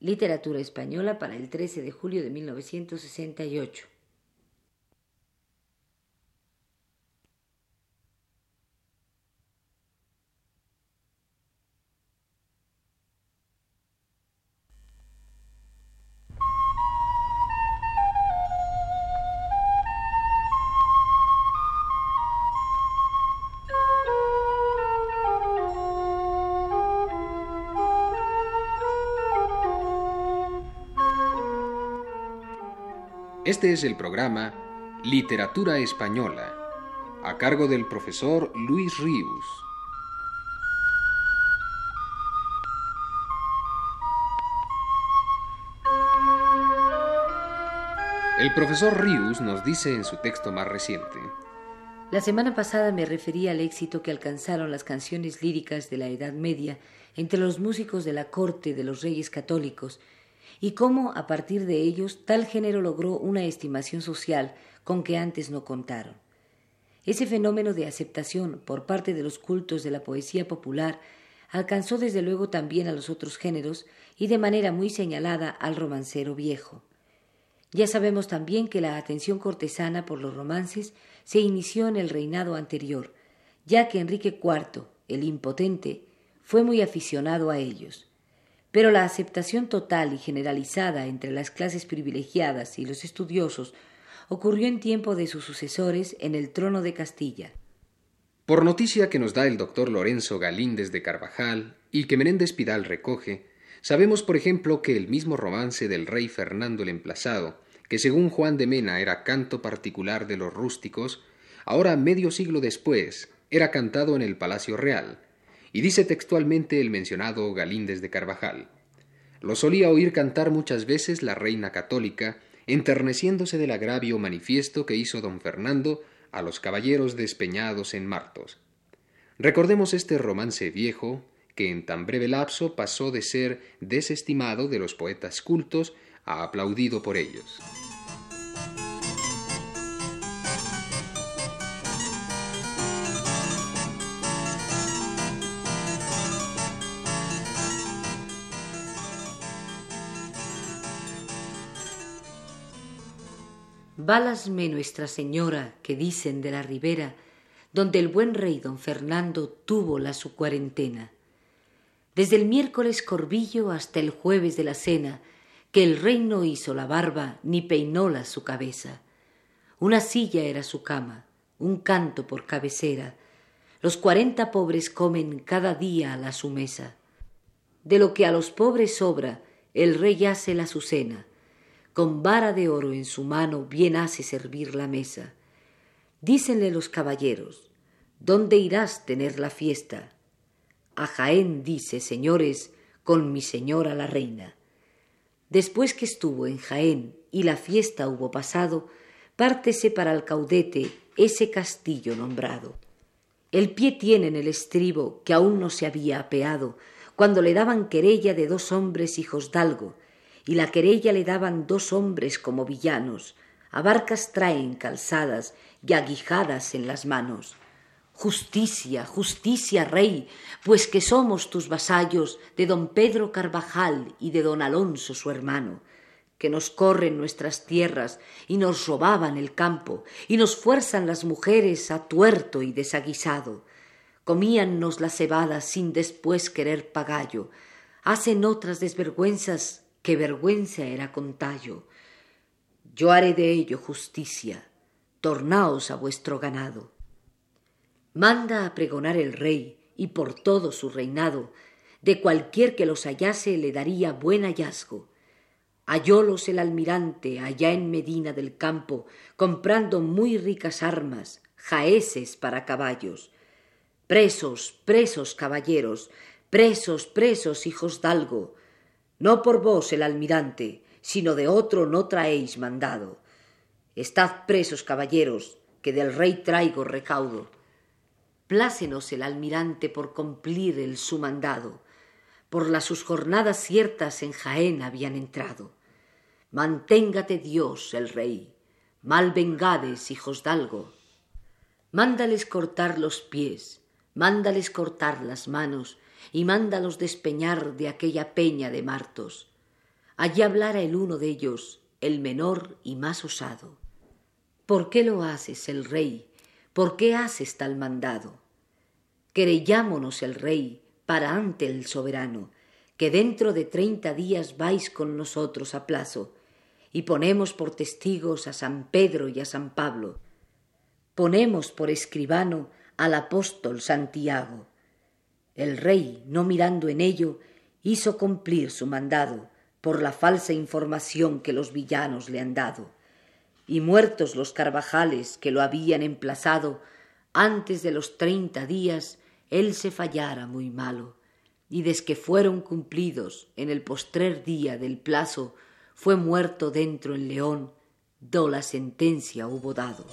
Literatura Española para el 13 de julio de 1968. Este es el programa Literatura Española, a cargo del profesor Luis Ríos. El profesor Ríos nos dice en su texto más reciente. La semana pasada me referí al éxito que alcanzaron las canciones líricas de la Edad Media entre los músicos de la corte de los reyes católicos y cómo a partir de ellos tal género logró una estimación social con que antes no contaron. Ese fenómeno de aceptación por parte de los cultos de la poesía popular alcanzó desde luego también a los otros géneros y de manera muy señalada al romancero viejo. Ya sabemos también que la atención cortesana por los romances se inició en el reinado anterior, ya que Enrique IV, el impotente, fue muy aficionado a ellos pero la aceptación total y generalizada entre las clases privilegiadas y los estudiosos ocurrió en tiempo de sus sucesores en el trono de Castilla. Por noticia que nos da el doctor Lorenzo Galíndez de Carvajal y que Menéndez Pidal recoge, sabemos, por ejemplo, que el mismo romance del rey Fernando el Emplazado, que según Juan de Mena era canto particular de los rústicos, ahora medio siglo después era cantado en el Palacio Real, y dice textualmente el mencionado Galíndez de Carvajal. Lo solía oír cantar muchas veces la reina católica, enterneciéndose del agravio manifiesto que hizo don Fernando a los caballeros despeñados en Martos. Recordemos este romance viejo, que en tan breve lapso pasó de ser desestimado de los poetas cultos a aplaudido por ellos. Válasme Nuestra Señora, que dicen de la ribera, donde el buen rey don Fernando tuvo la su cuarentena. Desde el miércoles corbillo hasta el jueves de la cena, que el rey no hizo la barba ni peinóla su cabeza. Una silla era su cama, un canto por cabecera. Los cuarenta pobres comen cada día a la su mesa. De lo que a los pobres sobra, el rey hace la su cena con vara de oro en su mano bien hace servir la mesa. Dícenle los caballeros, ¿dónde irás tener la fiesta? A Jaén dice, señores, con mi señora la reina. Después que estuvo en Jaén y la fiesta hubo pasado, pártese para el caudete ese castillo nombrado. El pie tiene en el estribo que aún no se había apeado, cuando le daban querella de dos hombres hijos dalgo, y la querella le daban dos hombres como villanos, a barcas traen calzadas y aguijadas en las manos. Justicia, justicia, rey, pues que somos tus vasallos de don Pedro Carvajal y de don Alonso su hermano, que nos corren nuestras tierras y nos robaban el campo y nos fuerzan las mujeres a tuerto y desaguisado. Comíannos la cebada sin después querer pagallo, hacen otras desvergüenzas qué vergüenza era contallo. Yo haré de ello justicia, tornaos a vuestro ganado. Manda a pregonar el rey, y por todo su reinado, de cualquier que los hallase le daría buen hallazgo. Hallólos el almirante allá en Medina del Campo, comprando muy ricas armas, jaeces para caballos. Presos, presos, caballeros, presos, presos, hijos dalgo, no por vos el almirante, sino de otro no traéis mandado. Estad presos, caballeros, que del rey traigo recaudo. Plácenos el almirante por cumplir el su mandado. Por las sus jornadas ciertas en Jaén habían entrado. Manténgate Dios el rey. Mal vengades, hijos dalgo. Mándales cortar los pies, mándales cortar las manos, y mándalos despeñar de aquella peña de martos. allí hablara el uno de ellos, el menor y más osado. ¿Por qué lo haces, el rey? ¿Por qué haces tal mandado? Querellámonos el rey para ante el soberano, que dentro de treinta días vais con nosotros a plazo, y ponemos por testigos a San Pedro y a San Pablo. Ponemos por escribano al apóstol Santiago. El rey, no mirando en ello, hizo cumplir su mandado por la falsa información que los villanos le han dado. Y muertos los carvajales que lo habían emplazado, antes de los treinta días, él se fallara muy malo, y desque fueron cumplidos en el postrer día del plazo, fue muerto dentro el león, do la sentencia hubo dado.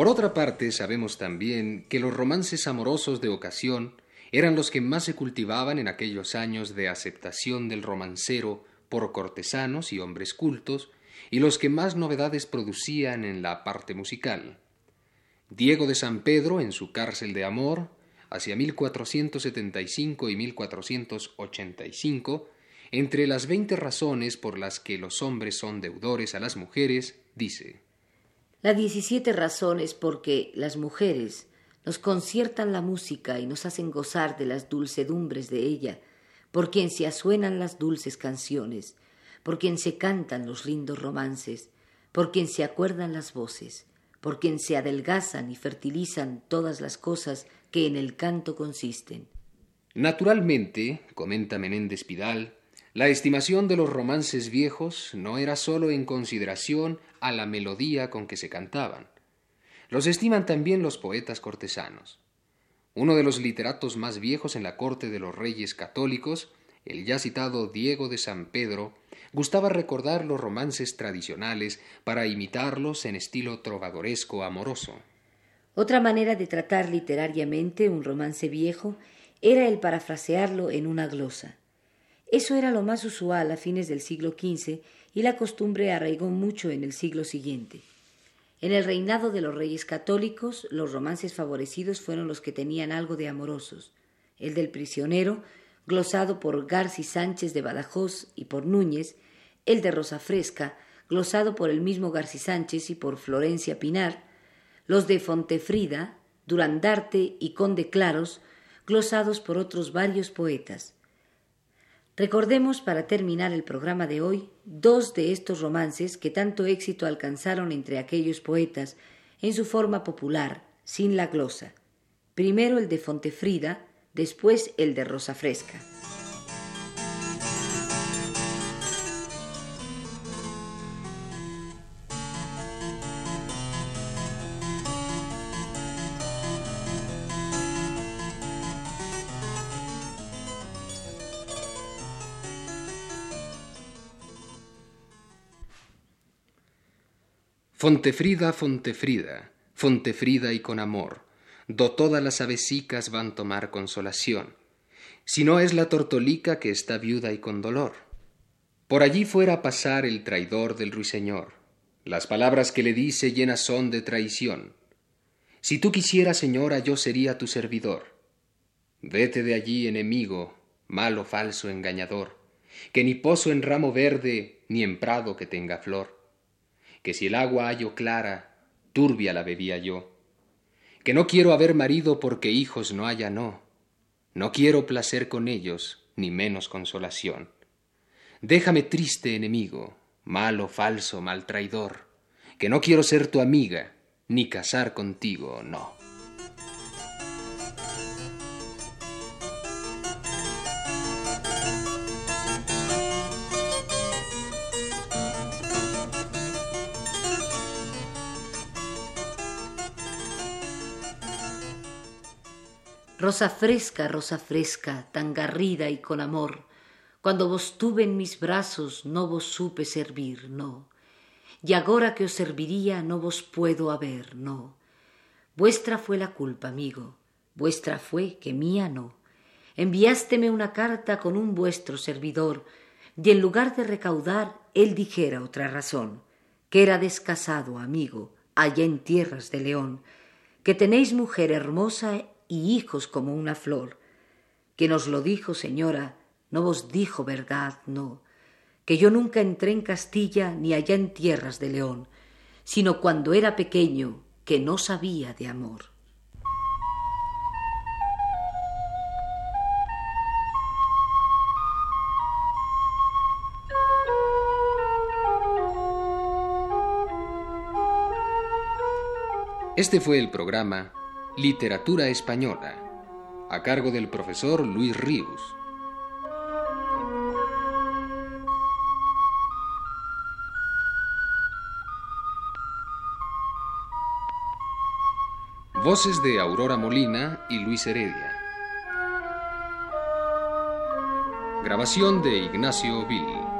Por otra parte, sabemos también que los romances amorosos de ocasión eran los que más se cultivaban en aquellos años de aceptación del romancero por cortesanos y hombres cultos, y los que más novedades producían en la parte musical. Diego de San Pedro, en su cárcel de amor, hacia 1475 y 1485, entre las veinte razones por las que los hombres son deudores a las mujeres, dice las diecisiete razones por que las mujeres nos conciertan la música y nos hacen gozar de las dulcedumbres de ella, por quien se asuenan las dulces canciones, por quien se cantan los lindos romances, por quien se acuerdan las voces, por quien se adelgazan y fertilizan todas las cosas que en el canto consisten. Naturalmente, comenta Menéndez Pidal, la estimación de los romances viejos no era sólo en consideración a la melodía con que se cantaban. Los estiman también los poetas cortesanos. Uno de los literatos más viejos en la corte de los reyes católicos, el ya citado Diego de San Pedro, gustaba recordar los romances tradicionales para imitarlos en estilo trovadoresco amoroso. Otra manera de tratar literariamente un romance viejo era el parafrasearlo en una glosa. Eso era lo más usual a fines del siglo XV y la costumbre arraigó mucho en el siglo siguiente. En el reinado de los reyes católicos, los romances favorecidos fueron los que tenían algo de amorosos. El del prisionero, glosado por Garci Sánchez de Badajoz y por Núñez, el de Rosa Fresca, glosado por el mismo Garci Sánchez y por Florencia Pinar, los de Fontefrida, Durandarte y Conde Claros, glosados por otros varios poetas. Recordemos para terminar el programa de hoy dos de estos romances que tanto éxito alcanzaron entre aquellos poetas en su forma popular, sin la glosa. Primero el de Fontefrida, después el de Rosa Fresca. Fontefrida, Fontefrida, Fontefrida y con amor, do todas las avesicas van tomar consolación, si no es la tortolica que está viuda y con dolor. Por allí fuera a pasar el traidor del ruiseñor, las palabras que le dice llenas son de traición. Si tú quisieras, señora, yo sería tu servidor. Vete de allí, enemigo, malo, falso, engañador, que ni pozo en ramo verde, ni en prado que tenga flor que si el agua hallo clara, turbia la bebía yo, que no quiero haber marido porque hijos no haya, no, no quiero placer con ellos, ni menos consolación. Déjame triste enemigo, malo, falso, mal traidor, que no quiero ser tu amiga, ni casar contigo, no. Rosa fresca, rosa fresca, tan garrida y con amor, cuando vos tuve en mis brazos no vos supe servir, no. Y agora que os serviría no vos puedo haber, no. Vuestra fue la culpa, amigo, vuestra fue que mía no. enviásteme una carta con un vuestro servidor, y en lugar de recaudar, él dijera otra razón, que era descasado, amigo, allá en tierras de León, que tenéis mujer hermosa y hijos como una flor. Que nos lo dijo, señora, no vos dijo verdad, no, que yo nunca entré en Castilla ni allá en tierras de León, sino cuando era pequeño, que no sabía de amor. Este fue el programa Literatura Española, a cargo del profesor Luis Ríos. Voces de Aurora Molina y Luis Heredia. Grabación de Ignacio Vil.